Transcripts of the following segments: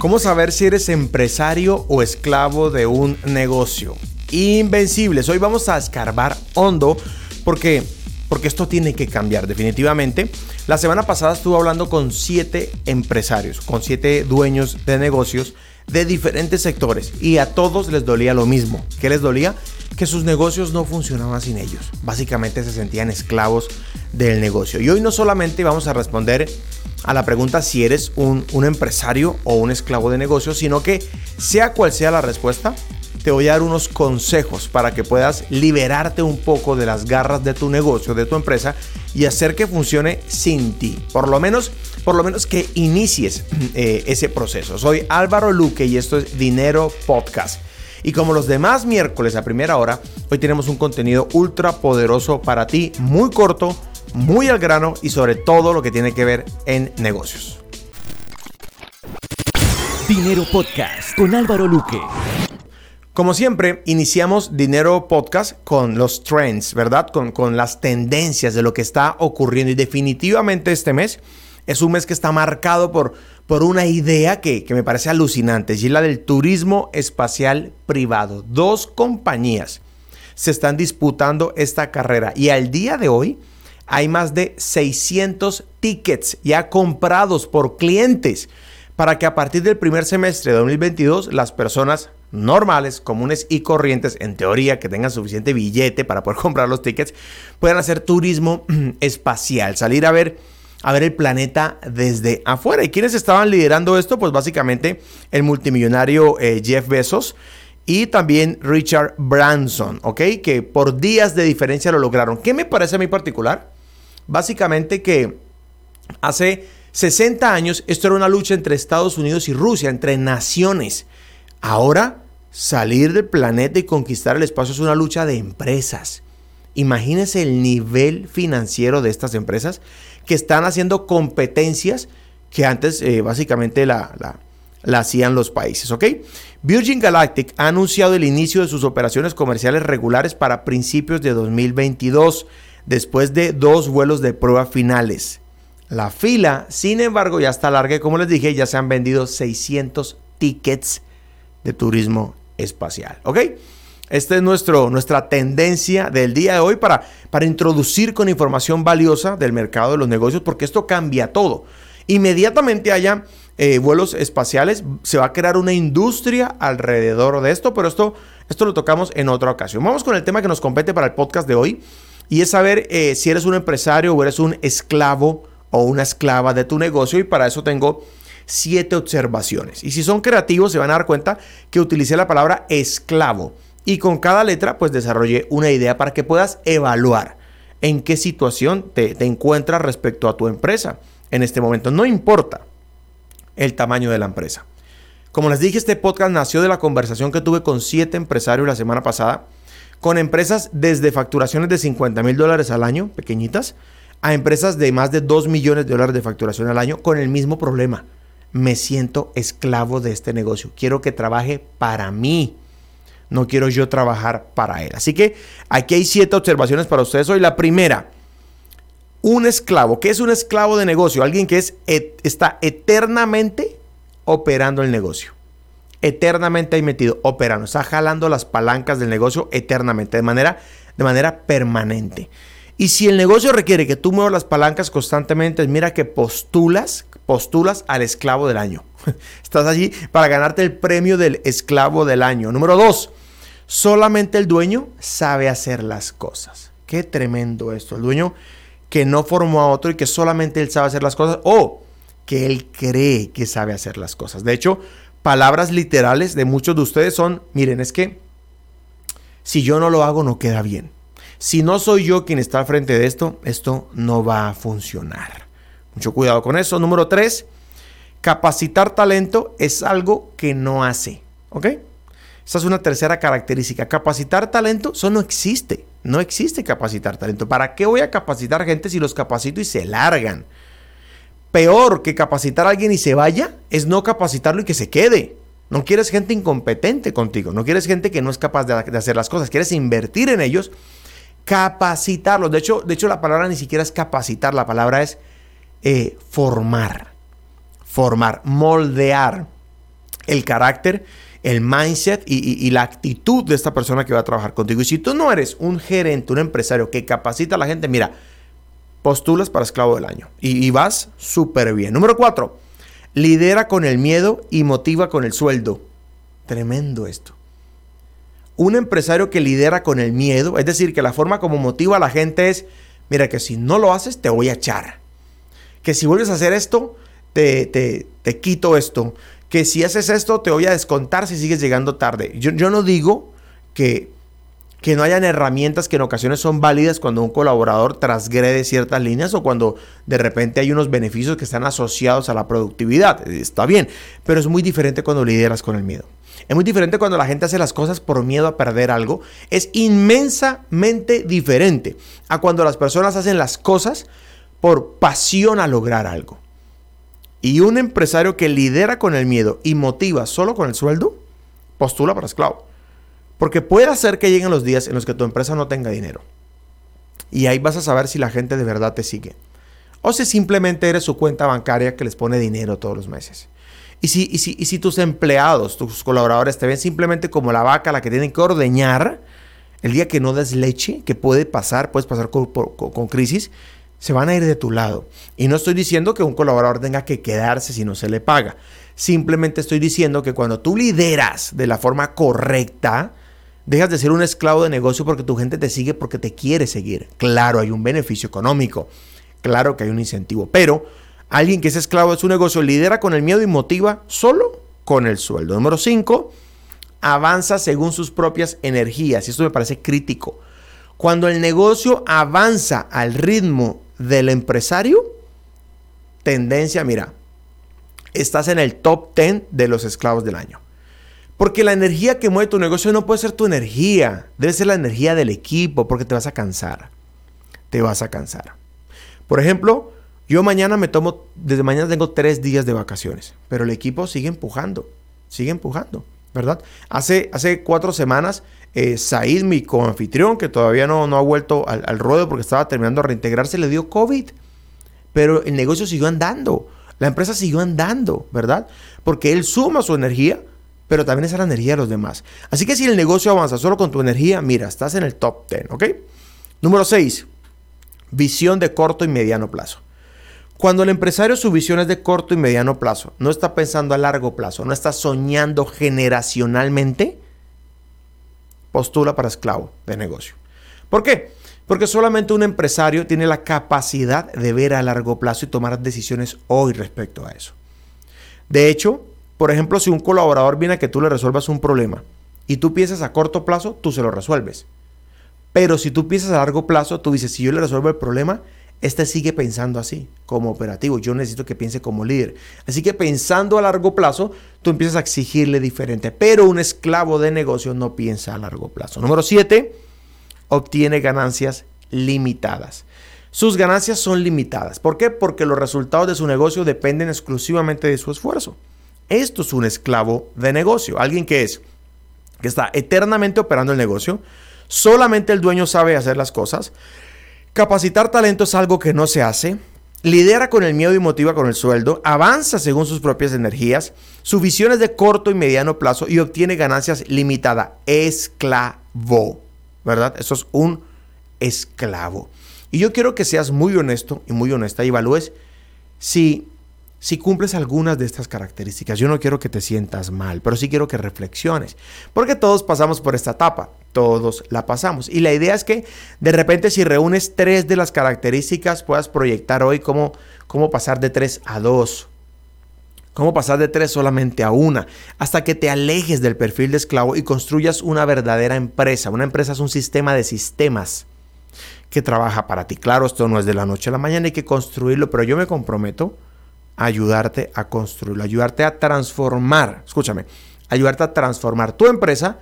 ¿Cómo saber si eres empresario o esclavo de un negocio? Invencibles. Hoy vamos a escarbar hondo porque, porque esto tiene que cambiar definitivamente. La semana pasada estuve hablando con siete empresarios, con siete dueños de negocios de diferentes sectores y a todos les dolía lo mismo. ¿Qué les dolía? Que sus negocios no funcionaban sin ellos. Básicamente se sentían esclavos del negocio. Y hoy no solamente vamos a responder a la pregunta si eres un, empresario o un esclavo de negocio, sino que sea cual sea la respuesta, te voy a dar unos consejos para que puedas liberarte un poco de las garras de tu negocio, de tu empresa y hacer que funcione sin ti. Por lo menos, por lo menos que inicies eh, ese proceso. Soy Álvaro Luque y esto es Dinero Podcast. Y como los demás miércoles a primera hora, hoy tenemos un contenido ultra poderoso para ti, muy corto, muy al grano y sobre todo lo que tiene que ver en negocios. Dinero Podcast con Álvaro Luque. Como siempre, iniciamos Dinero Podcast con los trends, ¿verdad? Con, con las tendencias de lo que está ocurriendo. Y definitivamente este mes es un mes que está marcado por, por una idea que, que me parece alucinante, y es la del turismo espacial privado. Dos compañías se están disputando esta carrera y al día de hoy hay más de 600 tickets ya comprados por clientes para que a partir del primer semestre de 2022 las personas normales, comunes y corrientes, en teoría que tengan suficiente billete para poder comprar los tickets, puedan hacer turismo espacial, salir a ver a ver el planeta desde afuera. ¿Y quiénes estaban liderando esto? Pues básicamente el multimillonario eh, Jeff Bezos y también Richard Branson, ¿ok? Que por días de diferencia lo lograron. ¿Qué me parece a mí particular? Básicamente que hace 60 años esto era una lucha entre Estados Unidos y Rusia, entre naciones. Ahora salir del planeta y conquistar el espacio es una lucha de empresas. Imagínense el nivel financiero de estas empresas que están haciendo competencias que antes eh, básicamente la, la, hacían los países, ¿ok? Virgin Galactic ha anunciado el inicio de sus operaciones comerciales regulares para principios de 2022 después de dos vuelos de prueba finales. La fila, sin embargo, ya está larga como les dije, ya se han vendido 600 tickets de turismo espacial. ¿Ok? Esta es nuestro, nuestra tendencia del día de hoy para, para introducir con información valiosa del mercado de los negocios, porque esto cambia todo. Inmediatamente haya eh, vuelos espaciales, se va a crear una industria alrededor de esto, pero esto, esto lo tocamos en otra ocasión. Vamos con el tema que nos compete para el podcast de hoy y es saber eh, si eres un empresario o eres un esclavo o una esclava de tu negocio y para eso tengo siete observaciones. Y si son creativos se van a dar cuenta que utilicé la palabra esclavo y con cada letra pues desarrollé una idea para que puedas evaluar en qué situación te, te encuentras respecto a tu empresa en este momento. No importa el tamaño de la empresa. Como les dije, este podcast nació de la conversación que tuve con siete empresarios la semana pasada con empresas desde facturaciones de 50 mil dólares al año, pequeñitas, a empresas de más de 2 millones de dólares de facturación al año con el mismo problema. Me siento esclavo de este negocio. Quiero que trabaje para mí. No quiero yo trabajar para él. Así que aquí hay siete observaciones para ustedes hoy. La primera, un esclavo. ¿Qué es un esclavo de negocio? Alguien que es, está eternamente operando el negocio eternamente ahí metido, operando, está jalando las palancas del negocio eternamente, de manera, de manera permanente. Y si el negocio requiere que tú muevas las palancas constantemente, mira que postulas, postulas al esclavo del año. Estás allí para ganarte el premio del esclavo del año. Número dos, solamente el dueño sabe hacer las cosas. Qué tremendo esto. El dueño que no formó a otro y que solamente él sabe hacer las cosas o que él cree que sabe hacer las cosas. De hecho, palabras literales de muchos de ustedes son, miren, es que si yo no lo hago no queda bien. Si no soy yo quien está al frente de esto, esto no va a funcionar. Mucho cuidado con eso. Número tres, capacitar talento es algo que no hace. ¿Ok? Esa es una tercera característica. Capacitar talento, eso no existe. No existe capacitar talento. ¿Para qué voy a capacitar gente si los capacito y se largan? Peor que capacitar a alguien y se vaya es no capacitarlo y que se quede. No quieres gente incompetente contigo, no quieres gente que no es capaz de, hacer las cosas, quieres invertir en ellos, capacitarlos. De hecho, de hecho, la palabra ni siquiera es capacitar, la palabra es eh, formar, formar, moldear. el carácter, el mindset y, la actitud de esta persona que va a trabajar contigo. Y si tú no eres un gerente, un empresario que capacita a la gente, mira, postulas para esclavo del año y, vas súper bien. Número cuatro, lidera con el miedo y motiva con el sueldo. Tremendo esto. Un empresario que lidera con el miedo, es decir, que la forma como motiva a la gente es, mira que si no lo haces te voy a echar. Que si vuelves a hacer esto, te, te, te quito esto que si haces esto te voy a descontar si sigues llegando tarde. Yo, no digo que, que no hayan herramientas que en ocasiones son válidas cuando un colaborador transgrede ciertas líneas o cuando de repente hay unos beneficios que están asociados a la productividad. Está bien, pero es muy diferente cuando lideras con el miedo. Es muy diferente cuando la gente hace las cosas por miedo a perder algo. Es inmensamente diferente a cuando las personas hacen las cosas por pasión a lograr algo. Y un empresario que lidera con el miedo y motiva solo con el sueldo, postula para esclavo. Porque puede hacer que lleguen los días en los que tu empresa no tenga dinero. Y ahí vas a saber si la gente de verdad te sigue. O si simplemente eres su cuenta bancaria que les pone dinero todos los meses. Y si, y si, y si tus empleados, tus colaboradores te ven simplemente como la vaca la que tienen que ordeñar, el día que no des leche, que puede pasar, puedes pasar con, con crisis, se van a ir de tu lado. Y no estoy diciendo que un colaborador tenga que quedarse si no se le paga. Simplemente estoy diciendo que cuando tú lideras de la forma correcta, dejas de ser un esclavo de negocio porque tu gente te sigue porque te quiere seguir. Claro, hay un beneficio económico. Claro que hay un incentivo. Pero alguien que es esclavo de su negocio lidera con el miedo y motiva solo con el sueldo. Número 5, avanza según sus propias energías. Y esto me parece crítico. Cuando el negocio avanza al ritmo del empresario, tendencia, mira, estás en el top 10 de los esclavos del año. Porque la energía que mueve tu negocio no puede ser tu energía, debe ser la energía del equipo, porque te vas a cansar. Te vas a cansar. Por ejemplo, yo mañana me tomo, desde mañana tengo tres días de vacaciones, pero el equipo sigue empujando, sigue empujando, ¿verdad? Hace, hace cuatro semanas eh, Said, mi coanfitrión, que todavía no, no ha vuelto al, al, ruedo porque estaba terminando de reintegrarse, le dio COVID. Pero el negocio siguió andando. La empresa siguió andando, ¿verdad? Porque él suma su energía, pero también es la energía de los demás. Así que si el negocio avanza solo con tu energía, mira, estás en el top 10, ¿ok? Número 6. Visión de corto y mediano plazo. Cuando el empresario su visión es de corto y mediano plazo, no está pensando a largo plazo, no está soñando generacionalmente, postula para esclavo de negocio. ¿Por qué? Porque solamente un empresario tiene la capacidad de ver a largo plazo y tomar decisiones hoy respecto a eso. De hecho, por ejemplo, si un colaborador viene a que tú le resuelvas un problema y tú piensas a corto plazo, tú se lo resuelves. Pero si tú piensas a largo plazo, tú dices, si yo le resuelvo el problema, este sigue pensando así, como operativo. Yo necesito que piense como líder. Así que pensando a largo plazo, tú empiezas a exigirle diferente. Pero un esclavo de negocio no piensa a largo plazo. Número 7, obtiene ganancias limitadas. Sus ganancias son limitadas. ¿Por qué? Porque los resultados de su negocio dependen exclusivamente de su esfuerzo. Esto es un esclavo de negocio. Alguien que es, que está eternamente operando el negocio. Solamente el dueño sabe hacer las cosas. Capacitar talento es algo que no se hace. Lidera con el miedo y motiva con el sueldo. Avanza según sus propias energías. Su visión es de corto y mediano plazo y obtiene ganancias limitadas. Esclavo. ¿Verdad? Eso es un esclavo. Y yo quiero que seas muy honesto y muy honesta y evalúes si si cumples algunas de estas características. Yo no quiero que te sientas mal, pero sí quiero que reflexiones, porque todos pasamos por esta etapa, todos la pasamos. Y la idea es que de repente si reúnes tres de las características, puedas proyectar hoy cómo, cómo pasar de tres a dos, cómo pasar de tres solamente a una, hasta que te alejes del perfil de esclavo y construyas una verdadera empresa. Una empresa es un sistema de sistemas que trabaja para ti. Claro, esto no es de la noche a la mañana, hay que construirlo, pero yo me comprometo ayudarte a construirlo, ayudarte a transformar, escúchame, ayudarte a transformar tu empresa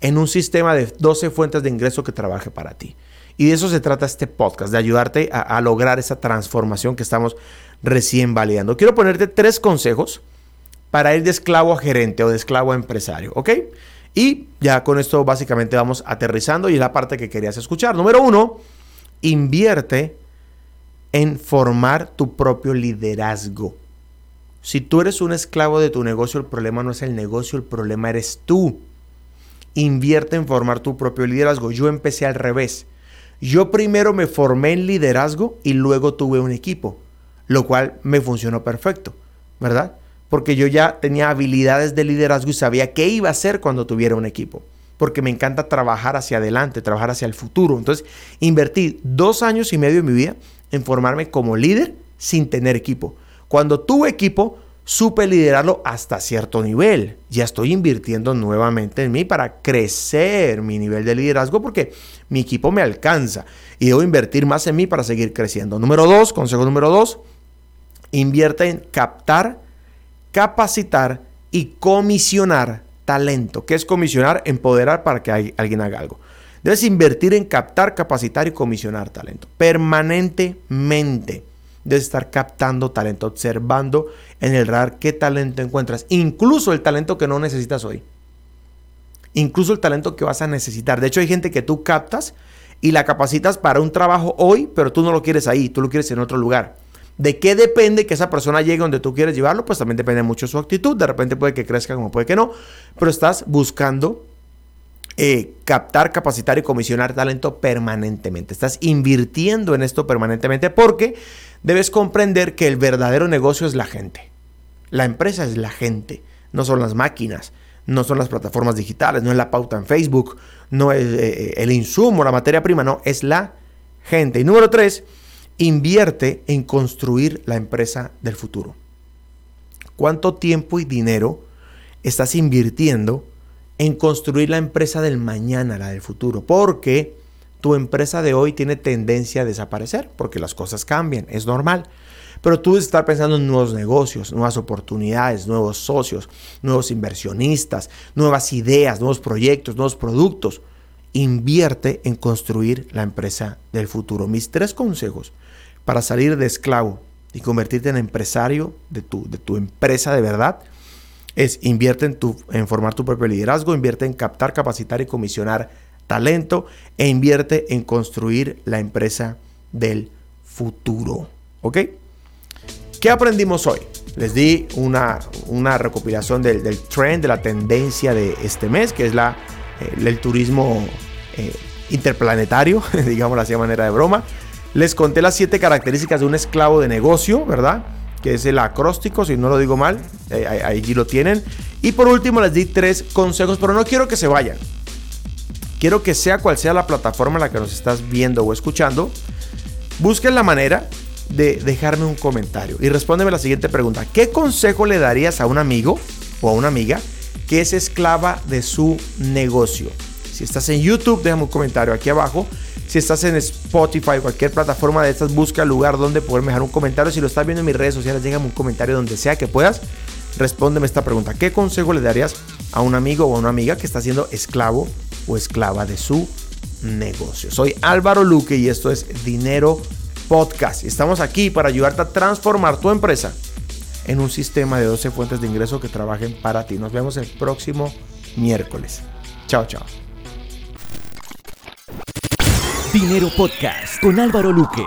en un sistema de 12 fuentes de ingreso que trabaje para ti. Y de eso se trata este podcast, de ayudarte a, lograr esa transformación que estamos recién validando. Quiero ponerte tres consejos para ir de esclavo a gerente o de esclavo a empresario, ¿ok? Y ya con esto básicamente vamos aterrizando y es la parte que querías escuchar. Número uno, invierte en formar tu propio liderazgo. Si tú eres un esclavo de tu negocio, el problema no es el negocio, el problema eres tú. Invierte en formar tu propio liderazgo. Yo empecé al revés. Yo primero me formé en liderazgo y luego tuve un equipo, lo cual me funcionó perfecto, ¿verdad? Porque yo ya tenía habilidades de liderazgo y sabía qué iba a hacer cuando tuviera un equipo. Porque me encanta trabajar hacia adelante, trabajar hacia el futuro. Entonces, invertí dos años y medio de mi vida en formarme como líder sin tener equipo. Cuando tuve equipo, supe liderarlo hasta cierto nivel. Ya estoy invirtiendo nuevamente en mí para crecer mi nivel de liderazgo porque mi equipo me alcanza y debo invertir más en mí para seguir creciendo. Número dos, consejo número dos, invierte en captar, capacitar y comisionar talento. ¿Qué es comisionar? Empoderar para que alguien haga algo. Debes invertir en captar, capacitar y comisionar talento permanentemente de estar captando talento, observando en el radar qué talento encuentras, incluso el talento que no necesitas hoy. Incluso el talento que vas a necesitar. De hecho, hay gente que tú captas y la capacitas para un trabajo hoy, pero tú no lo quieres ahí, tú lo quieres en otro lugar. ¿De qué depende que esa persona llegue donde tú quieres llevarlo? Pues también depende mucho de su actitud. De repente puede que crezca como puede que no, pero estás buscando eh, captar, capacitar y comisionar talento permanentemente. Estás invirtiendo en esto permanentemente porque debes comprender que el verdadero negocio es la gente. La empresa es la gente, no son las máquinas, no son las plataformas digitales, no es la pauta en Facebook, no es eh, eh, el insumo, la materia prima, no, es la gente. Y número tres, invierte en construir la empresa del futuro. ¿Cuánto tiempo y dinero estás invirtiendo en construir la empresa del mañana, la del futuro? Porque tu empresa de hoy tiene tendencia a desaparecer porque las cosas cambian, es normal. Pero tú estar pensando en nuevos negocios, nuevas oportunidades, nuevos socios, nuevos inversionistas, nuevas ideas, nuevos proyectos, nuevos productos. Invierte en construir la empresa del futuro. Mis tres consejos para salir de esclavo y convertirte en empresario de tu, de tu empresa de verdad es invierte en, tu, en formar tu propio liderazgo, invierte en captar, capacitar y comisionar talento e invierte en construir la empresa del futuro. ¿Ok? ¿Qué aprendimos hoy? Les di una, una recopilación del, trend, de la tendencia de este mes, que es la, eh, el turismo eh, interplanetario, digamos así de manera de broma. Les conté las siete características de un esclavo de negocio, ¿verdad? Que es el acróstico, si no lo digo mal, eh, ahí lo tienen. Y por último les di tres consejos, pero no quiero que se vayan. Quiero que sea cual sea la plataforma en la que nos estás viendo o escuchando, busquen la manera de dejarme un comentario y respóndeme la siguiente pregunta. ¿Qué consejo le darías a un amigo o a una amiga que es esclava de su negocio? Si estás en YouTube, déjame un comentario aquí abajo. Si estás en Spotify, cualquier plataforma de estas, busca el lugar donde poderme dejar un comentario. Si lo estás viendo en mis redes sociales, déjame un comentario donde sea que puedas. Respóndeme esta pregunta. ¿Qué consejo le darías a un amigo o a una amiga que está siendo esclavo o esclava de su negocio. Soy Álvaro Luque y esto es Dinero Podcast. Estamos aquí para ayudarte a transformar tu empresa en un sistema de 12 fuentes de ingreso que trabajen para ti. Nos vemos el próximo miércoles. Chao, chao. Dinero Podcast con Álvaro Luque.